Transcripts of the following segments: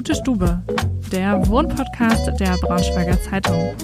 Gute Stube, der Wohnpodcast der Braunschweiger Zeitung.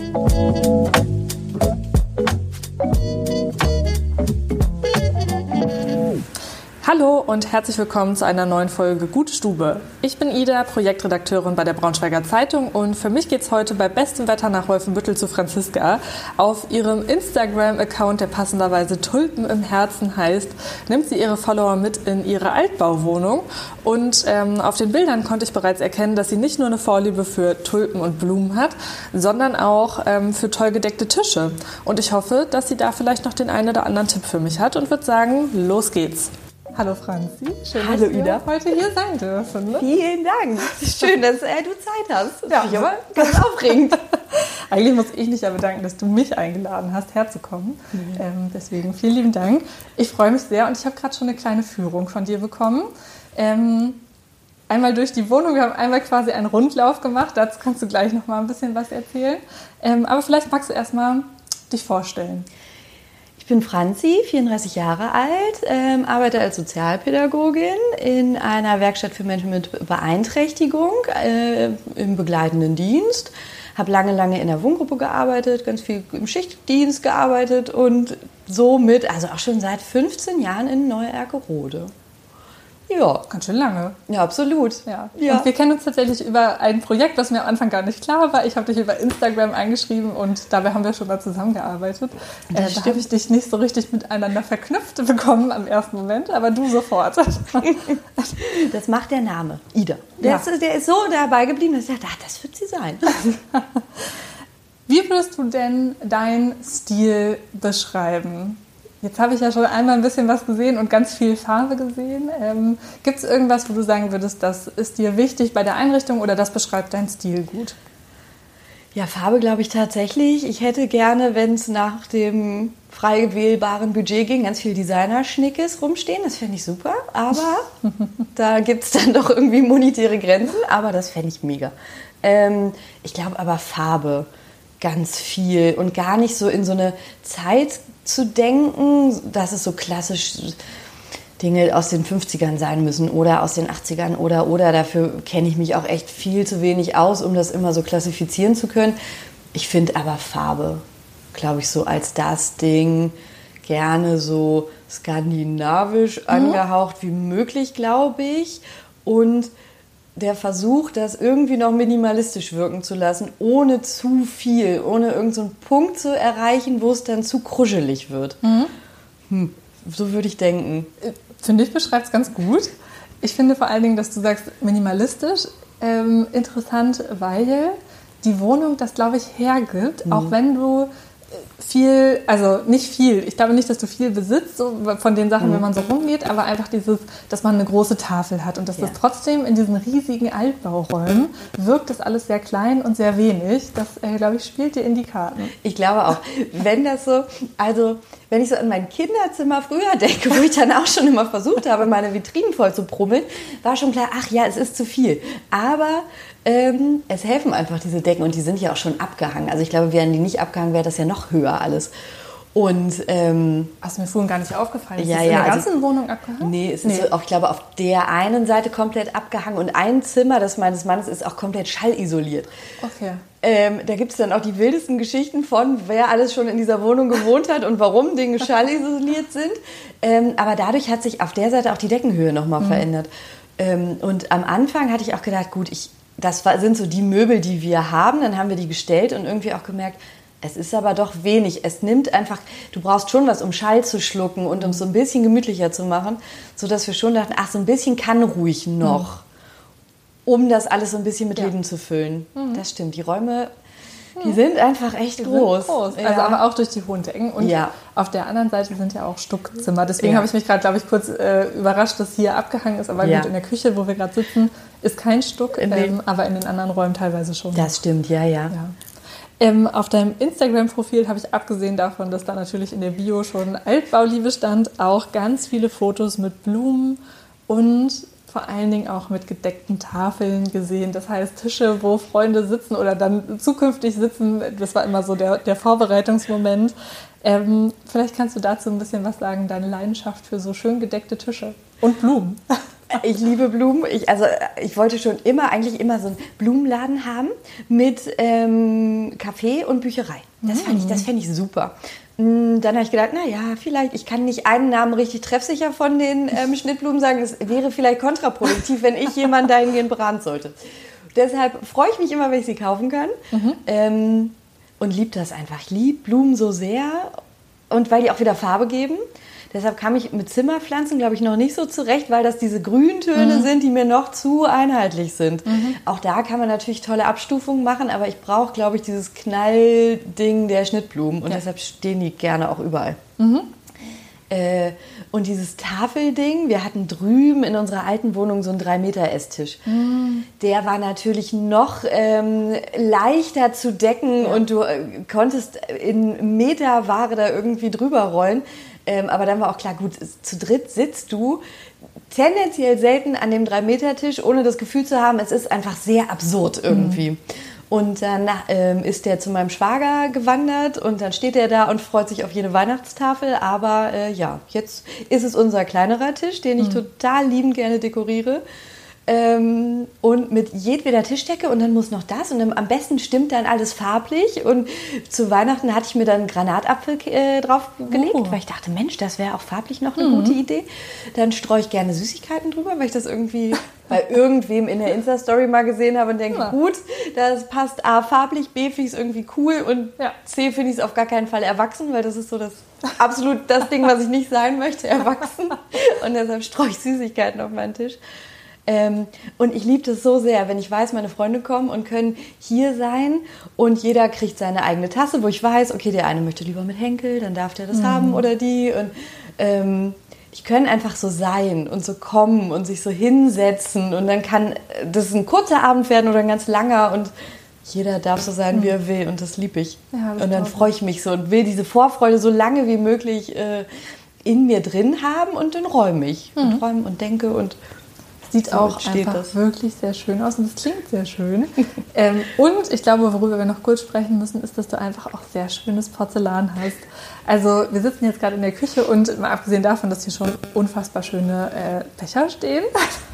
Hallo und herzlich willkommen zu einer neuen Folge Gute Stube. Ich bin Ida, Projektredakteurin bei der Braunschweiger Zeitung und für mich geht es heute bei bestem Wetter nach Wolfenbüttel zu Franziska. Auf ihrem Instagram-Account, der passenderweise Tulpen im Herzen heißt, nimmt sie ihre Follower mit in ihre Altbauwohnung und ähm, auf den Bildern konnte ich bereits erkennen, dass sie nicht nur eine Vorliebe für Tulpen und Blumen hat, sondern auch ähm, für toll gedeckte Tische. Und ich hoffe, dass sie da vielleicht noch den einen oder anderen Tipp für mich hat und würde sagen, los geht's. Hallo Franzi, schön, Hallo, dass Ida. wir heute hier sein dürfen. Ne? Vielen Dank. Schön, dass äh, du Zeit hast. Das ja. finde ich aber ganz aufregend. Eigentlich muss ich mich ja bedanken, dass du mich eingeladen hast, herzukommen. Mhm. Ähm, deswegen vielen lieben Dank. Ich freue mich sehr und ich habe gerade schon eine kleine Führung von dir bekommen. Ähm, einmal durch die Wohnung, wir haben einmal quasi einen Rundlauf gemacht. Dazu kannst du gleich noch mal ein bisschen was erzählen. Ähm, aber vielleicht magst du erstmal dich vorstellen. Ich bin Franzi, 34 Jahre alt, ähm, arbeite als Sozialpädagogin in einer Werkstatt für Menschen mit Beeinträchtigung äh, im begleitenden Dienst. Habe lange, lange in der Wohngruppe gearbeitet, ganz viel im Schichtdienst gearbeitet und somit, also auch schon seit 15 Jahren in Neu-Erkerode. Ja. Ganz schön lange. Ja, absolut. Ja. ja. Und wir kennen uns tatsächlich über ein Projekt, das mir am Anfang gar nicht klar war. Ich habe dich über Instagram eingeschrieben und dabei haben wir schon mal zusammengearbeitet. Äh, da habe ich dich nicht so richtig miteinander verknüpft bekommen am ersten Moment, aber du sofort. das macht der Name, Ida. Der, ja. ist, der ist so dabei geblieben, dass ich dachte, ach, das wird sie sein. Wie würdest du denn deinen Stil beschreiben? Jetzt habe ich ja schon einmal ein bisschen was gesehen und ganz viel Farbe gesehen. Ähm, Gibt es irgendwas, wo du sagen würdest, das ist dir wichtig bei der Einrichtung oder das beschreibt deinen Stil gut? Ja, Farbe glaube ich tatsächlich. Ich hätte gerne, wenn es nach dem frei wählbaren Budget ging, ganz viel Designer-Schnickes rumstehen. Das fände ich super. Aber da gibt es dann doch irgendwie monetäre Grenzen. Aber das fände ich mega. Ähm, ich glaube aber Farbe ganz viel und gar nicht so in so eine Zeit zu denken, dass es so klassisch Dinge aus den 50ern sein müssen oder aus den 80ern oder oder dafür kenne ich mich auch echt viel zu wenig aus, um das immer so klassifizieren zu können. Ich finde aber Farbe, glaube ich, so als das Ding gerne so skandinavisch mhm. angehaucht wie möglich, glaube ich. Und der Versuch, das irgendwie noch minimalistisch wirken zu lassen, ohne zu viel, ohne irgendeinen so Punkt zu erreichen, wo es dann zu kruschelig wird. Mhm. Hm, so würde ich denken. Finde ich, beschreibt es ganz gut. Ich finde vor allen Dingen, dass du sagst, minimalistisch ähm, interessant, weil die Wohnung das, glaube ich, hergibt, mhm. auch wenn du viel, also nicht viel. Ich glaube nicht, dass du viel besitzt so von den Sachen, mhm. wenn man so rumgeht, aber einfach dieses, dass man eine große Tafel hat und dass ja. das trotzdem in diesen riesigen Altbauräumen wirkt das alles sehr klein und sehr wenig. Das, äh, glaube ich, spielt dir in die Karten. Ich glaube auch. Wenn das so, also wenn ich so an mein Kinderzimmer früher denke, wo ich dann auch schon immer versucht habe, meine Vitrinen voll zu brummeln, war schon klar, ach ja, es ist zu viel. Aber ähm, es helfen einfach diese Decken und die sind ja auch schon abgehangen. Also ich glaube, wären die nicht abgehangen, wäre das ja noch höher alles. Und ähm, hast du mir vorhin gar nicht aufgefallen? Ist ja, das ja, in der also, ganzen Wohnung abgehangen? Nee, es ist nee. auch, ich glaube, auf der einen Seite komplett abgehangen und ein Zimmer, das meines Mannes, ist auch komplett schallisoliert. Okay. Ähm, da gibt es dann auch die wildesten Geschichten von, wer alles schon in dieser Wohnung gewohnt hat und warum Dinge schallisoliert sind. Ähm, aber dadurch hat sich auf der Seite auch die Deckenhöhe nochmal mhm. verändert. Ähm, und am Anfang hatte ich auch gedacht, gut, ich das sind so die Möbel, die wir haben. Dann haben wir die gestellt und irgendwie auch gemerkt, es ist aber doch wenig. Es nimmt einfach, du brauchst schon was, um Schall zu schlucken und um es so ein bisschen gemütlicher zu machen, sodass wir schon dachten, ach, so ein bisschen kann ruhig noch, mhm. um das alles so ein bisschen mit ja. Leben zu füllen. Mhm. Das stimmt. Die Räume, Die sind einfach echt Die sind groß. groß. Ja. Also aber auch durch die hohen Decken. Und Ja. auf der anderen Seite sind ja auch Stuckzimmer. Deswegen Ja. habe ich mich gerade, glaube ich, kurz äh, überrascht, dass hier abgehangen ist. Aber gut, in der Küche, wo wir gerade sitzen, ist kein Stuck. Nee. Ähm, aber in den anderen Räumen teilweise schon. das stimmt, ja, ja. Ja. Ähm, auf deinem Instagram-Profil habe ich abgesehen davon, dass da natürlich in der Bio schon Altbauliebe stand, auch ganz viele Fotos mit Blumen und vor allen Dingen auch mit gedeckten Tafeln gesehen. Das heißt Tische, wo Freunde sitzen oder dann zukünftig sitzen. Das war immer so der, der Vorbereitungsmoment. Ähm, vielleicht kannst du dazu ein bisschen was sagen, deine Leidenschaft für so schön gedeckte Tische und Blumen. Ich liebe Blumen. Ich, also, ich wollte schon immer, eigentlich immer so einen Blumenladen haben mit ähm, Café und Bücherei. Das fand ich, das fände ich super. Mm, Dann habe ich gedacht, na ja, vielleicht, ich kann nicht einen Namen richtig treffsicher von den ähm, Schnittblumen sagen. Es wäre vielleicht kontraproduktiv, wenn ich jemanden dahingehend beraten sollte. Deshalb freue ich mich immer, wenn ich sie kaufen kann. Ähm, und liebe das einfach. Ich liebe Blumen so sehr. Und weil die auch wieder Farbe geben. Deshalb kam ich mit Zimmerpflanzen, glaube ich, noch nicht so zurecht, weil das diese Grüntöne sind, die mir noch zu einheitlich sind. Auch da kann man natürlich tolle Abstufungen machen, aber ich brauche, glaube ich, dieses Knallding der Schnittblumen. Und deshalb stehen die gerne auch überall. Äh, und dieses Tafelding, wir hatten drüben in unserer alten Wohnung so einen 3-Meter-Esstisch. Der war natürlich noch ähm, leichter zu decken und du äh, konntest in Meter Ware da irgendwie drüber rollen. Ähm, aber dann war auch klar, gut, zu dritt sitzt du tendenziell selten an dem 3-Meter-Tisch, ohne das Gefühl zu haben, es ist einfach sehr absurd irgendwie. Und dann ähm, ist der zu meinem Schwager gewandert und dann steht er da und freut sich auf jede Weihnachtstafel. Aber äh, ja, jetzt ist es unser kleinerer Tisch, den ich total liebend gerne dekoriere. Ähm, und mit jedweder Tischdecke und dann muss noch das und dann, am besten stimmt dann alles farblich und zu Weihnachten hatte ich mir dann Granatapfel äh, draufgelegt, Oh. weil ich dachte, Mensch, das wäre auch farblich noch eine gute Idee. Dann streue ich gerne Süßigkeiten drüber, weil ich das irgendwie bei irgendwem in der Insta-Story mal gesehen habe und denke, Ja. gut, das passt A farblich, B finde ich es irgendwie cool und Ja. C finde ich es auf gar keinen Fall erwachsen, weil das ist so das absolut das Ding, was ich nicht sein möchte, erwachsen. Und deshalb streue ich Süßigkeiten auf meinen Tisch. Ähm, und ich liebe das so sehr, wenn ich weiß, meine Freunde kommen und können hier sein und jeder kriegt seine eigene Tasse, wo ich weiß, okay, der eine möchte lieber mit Henkel, dann darf der das haben oder die. Und ähm, die können einfach so sein und so kommen und sich so hinsetzen und dann kann das ein kurzer Abend werden oder ein ganz langer und jeder darf so sein, wie er will und das liebe ich. Ja, das und dann freue ich mich so und will diese Vorfreude so lange wie möglich äh, in mir drin haben und dann räume ich und räume und denke und Sieht So auch einfach das. wirklich sehr schön aus und es klingt sehr schön. ähm, und ich glaube, worüber wir noch kurz sprechen müssen, ist, dass du einfach auch sehr schönes Porzellan hast. Also wir sitzen jetzt gerade in der Küche und mal abgesehen davon, dass hier schon unfassbar schöne äh, Becher stehen,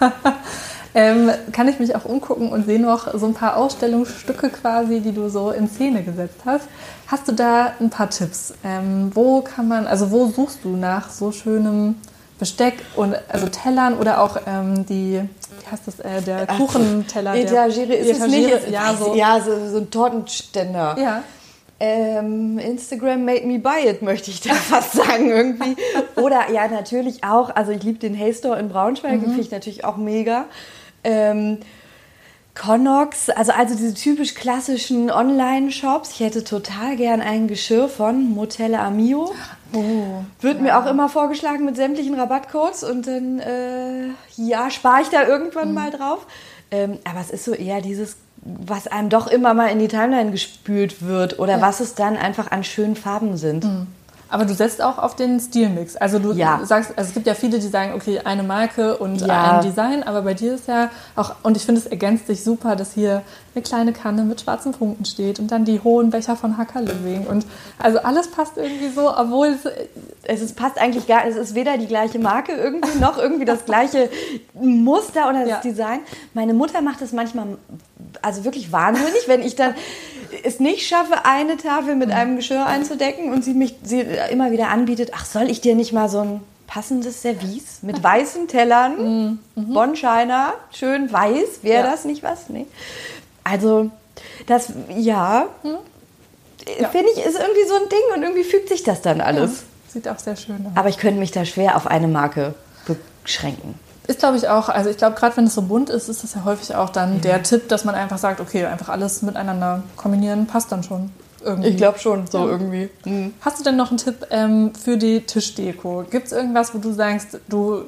ähm, kann ich mich auch umgucken und sehe noch so ein paar Ausstellungsstücke quasi, die du so in Szene gesetzt hast. Hast du da ein paar Tipps? Ähm, wo kann man, also wo suchst du nach so schönem Besteck und also Tellern oder auch ähm, die, wie heißt das, äh, der Kuchenteller? Etagere ist es nicht. Etagere, Ja, so. ja so, so ein Tortenständer. Ja. Ähm, Instagram made me buy it, möchte ich da fast sagen irgendwie. Oder ja, natürlich auch, also ich liebe den Hey Store in Braunschweig, den finde ich natürlich auch mega. Ähm, Connox, also, also diese typisch klassischen Online-Shops. Ich hätte total gern ein Geschirr von Motelle Amio. Oh. Wird mir auch immer vorgeschlagen mit sämtlichen Rabattcodes und dann, äh, ja, spare ich da irgendwann mal drauf. Ähm, aber es ist so eher dieses, was einem doch immer mal in die Timeline gespült wird oder was es dann einfach an schönen Farben sind. Aber du setzt auch auf den Stilmix. Also du Ja. sagst, also es gibt ja viele, die sagen, okay, eine Marke und Ja. ein Design, aber bei dir ist ja auch, und ich finde es ergänzt sich super, dass hier eine kleine Kanne mit schwarzen Punkten steht und dann die hohen Becher von Hacker Living und also alles passt irgendwie so, obwohl es, Es ist, passt eigentlich gar, es ist weder die gleiche Marke irgendwie noch irgendwie das gleiche Muster oder das Ja. Design. Meine Mutter macht das manchmal, also wirklich wahnsinnig, wenn ich dann es nicht schaffe, eine Tafel mit einem Geschirr einzudecken und sie mich sie immer wieder anbietet, ach, soll ich dir nicht mal so ein passendes Service mit weißen Tellern, Bonshiner, schön weiß, wäre Ja. das nicht was? Nee. Also, das, ja, Ja. finde ich, ist irgendwie so ein Ding und irgendwie fügt sich das dann alles. sieht auch sehr schön aus. Aber ich könnte mich da schwer auf eine Marke beschränken. Ist, glaube ich, auch, also ich glaube, gerade wenn es so bunt ist, ist das ja häufig auch dann der Tipp, dass man einfach sagt, okay, einfach alles miteinander kombinieren, passt dann schon. Irgendwie. Ich glaube schon, so Ja. irgendwie. Mhm. Hast du denn noch einen Tipp ähm, für die Tischdeko? Gibt es irgendwas, wo du sagst, du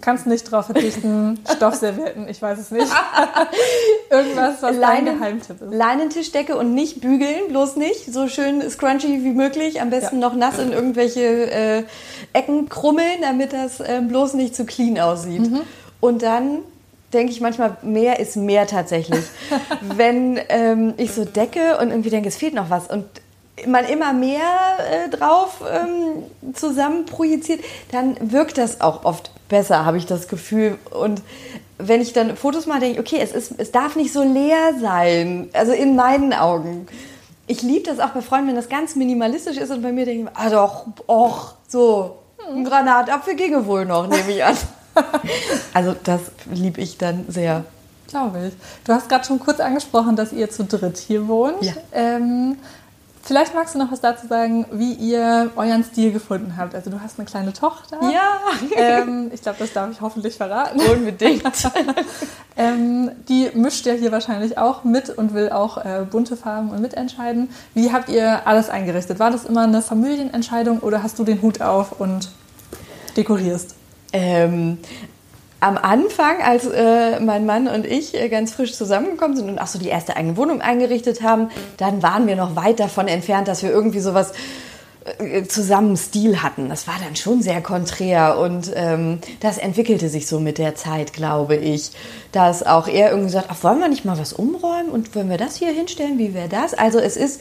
kannst nicht drauf verzichten, Stoffservietten, ich weiß es nicht. irgendwas, was dein Leinen- Geheimtipp ist. Leinentischdecke und nicht bügeln, bloß nicht. So schön scrunchy wie möglich. Am besten Ja. noch nass in irgendwelche äh, Ecken krummeln, damit das äh, bloß nicht zu clean aussieht. Mhm. Und dann denke ich manchmal, mehr ist mehr tatsächlich. Wenn ähm, ich so decke und irgendwie denke, es fehlt noch was und man immer mehr äh, drauf ähm, zusammen projiziert, dann wirkt das auch oft besser, habe ich das Gefühl. Und wenn ich dann Fotos mache, denke ich, okay, es, ist, es darf nicht so leer sein. Also in meinen Augen. Ich liebe das auch bei Freunden, wenn das ganz minimalistisch ist und bei mir denke ich, ah doch, och, so, ein Granatapfel ginge wohl noch, nehme ich an. also das liebe ich dann sehr. Glaube ich. Du hast gerade schon kurz angesprochen, dass ihr zu dritt hier wohnt. Ja. Ähm, vielleicht magst du noch was dazu sagen, wie ihr euren Stil gefunden habt. Also du hast eine kleine Tochter. Ja, Ähm, ich glaube, das darf ich hoffentlich verraten. unbedingt. Ähm, die mischt ja hier wahrscheinlich auch mit und will auch äh, bunte Farben und mitentscheiden. Wie habt ihr alles eingerichtet? War das immer eine Familienentscheidung oder hast du den Hut auf und dekorierst? Ähm, am Anfang, als äh, mein Mann und ich äh, ganz frisch zusammengekommen sind und auch so die erste eigene Wohnung eingerichtet haben, dann waren wir noch weit davon entfernt, dass wir irgendwie sowas äh, zusammen Stil hatten. Das war dann schon sehr konträr und ähm, das entwickelte sich so mit der Zeit, glaube ich. Dass auch er irgendwie sagt, ach, wollen wir nicht mal was umräumen und wollen wir das hier hinstellen, wie wäre das? Also es ist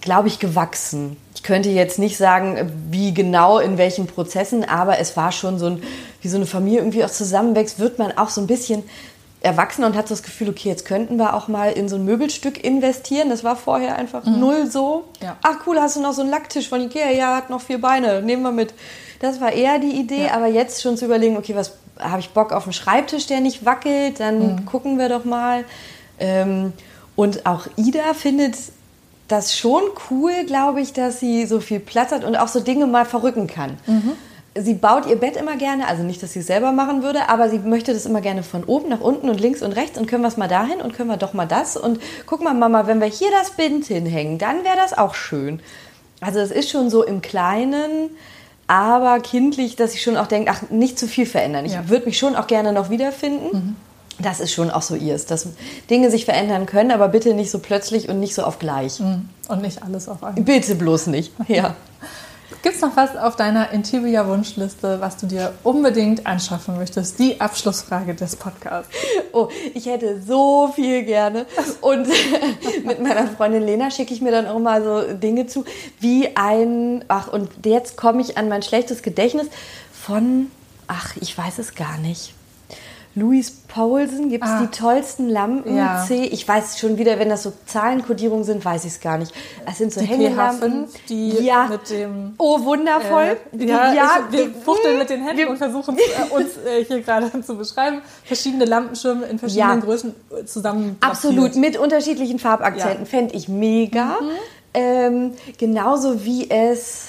glaube ich, gewachsen. Ich könnte jetzt nicht sagen, wie genau in welchen Prozessen, aber es war schon so ein, wie so eine Familie irgendwie auch zusammenwächst, wird man auch so ein bisschen erwachsen und hat so das Gefühl, okay, jetzt könnten wir auch mal in so ein Möbelstück investieren. Das war vorher einfach null so. Ja. Ach cool, hast du noch so einen Lacktisch von Ikea? Ja, hat noch vier Beine, nehmen wir mit. Das war eher die Idee, aber jetzt schon zu überlegen, okay, was habe ich Bock auf einen Schreibtisch, der nicht wackelt, dann gucken wir doch mal. Ähm, und auch Ida findet das schon cool, glaube ich, dass sie so viel Platz hat und auch so Dinge mal verrücken kann. Sie baut ihr Bett immer gerne, also nicht, dass sie es selber machen würde, aber sie möchte das immer gerne von oben nach unten und links und rechts und können wir es mal dahin und können wir doch mal das und guck mal, Mama, wenn wir hier das Bind hinhängen, dann wäre das auch schön. Also es ist schon so im Kleinen, aber kindlich, dass ich schon auch denke, ach, nicht zu viel verändern. Ich Ja. würde mich schon auch gerne noch wiederfinden. Das ist schon auch so ihrs, dass Dinge sich verändern können, aber bitte nicht so plötzlich und nicht so auf gleich. Und nicht alles auf einmal. Bitte bloß nicht. Ja. Gibt es noch was auf deiner Interior-Wunschliste, was du dir unbedingt anschaffen möchtest? Die Abschlussfrage des Podcasts. Oh, ich hätte so viel gerne. Und mit meiner Freundin Lena schicke ich mir dann auch mal so Dinge zu, wie ein, ach, und jetzt komme ich an mein schlechtes Gedächtnis von, ach, ich weiß es gar nicht. Louis Paulsen gibt es Ah. die tollsten Lampen. Ja. C, ich weiß schon wieder, wenn das so Zahlenkodierungen sind, weiß ich es gar nicht. Das sind so Die Hängelampen. PH5, die ja. mit dem Oh, wundervoll. Äh, ja, ich, wir fuchteln mit den Händen wir- und versuchen äh, uns äh, hier gerade zu beschreiben. Verschiedene Lampenschirme in verschiedenen Ja. Größen äh, zusammen. Absolut, mit unterschiedlichen Farbakzenten. Ja. Mhm. Fände ich mega. Ähm, genauso wie es,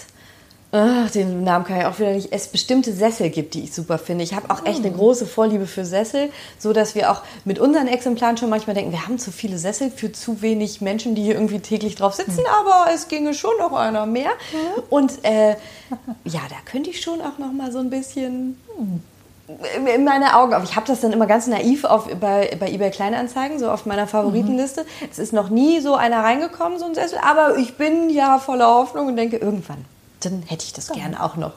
ach, den Namen kann ich auch wieder nicht, es bestimmte Sessel gibt, die ich super finde. Ich habe auch echt Mhm. eine große Vorliebe für Sessel, so dass wir auch mit unseren Exemplaren schon manchmal denken, wir haben zu viele Sessel für zu wenig Menschen, die hier irgendwie täglich drauf sitzen, Mhm. aber es ginge schon noch einer mehr. Und äh, ja, da könnte ich schon auch noch mal so ein bisschen in meine Augen auf. Ich habe das dann immer ganz naiv auf, bei, bei eBay Kleinanzeigen, so auf meiner Favoritenliste. Es ist noch nie so einer reingekommen, so ein Sessel, aber ich bin ja voller Hoffnung und denke, irgendwann, dann hätte ich das gerne auch noch.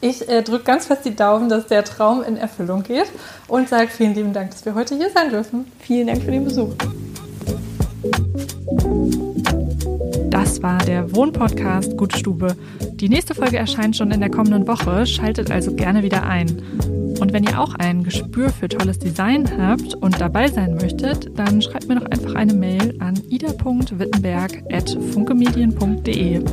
Ich äh, drücke ganz fest die Daumen, dass der Traum in Erfüllung geht und sage vielen lieben Dank, dass wir heute hier sein dürfen. Vielen Dank für den Besuch. Das war der Wohnpodcast Gutstube. Die nächste Folge erscheint schon in der kommenden Woche, schaltet also gerne wieder ein. Und wenn ihr auch ein Gespür für tolles Design habt und dabei sein möchtet, dann schreibt mir doch einfach eine Mail an ida.wittenberg.funkemedien.de.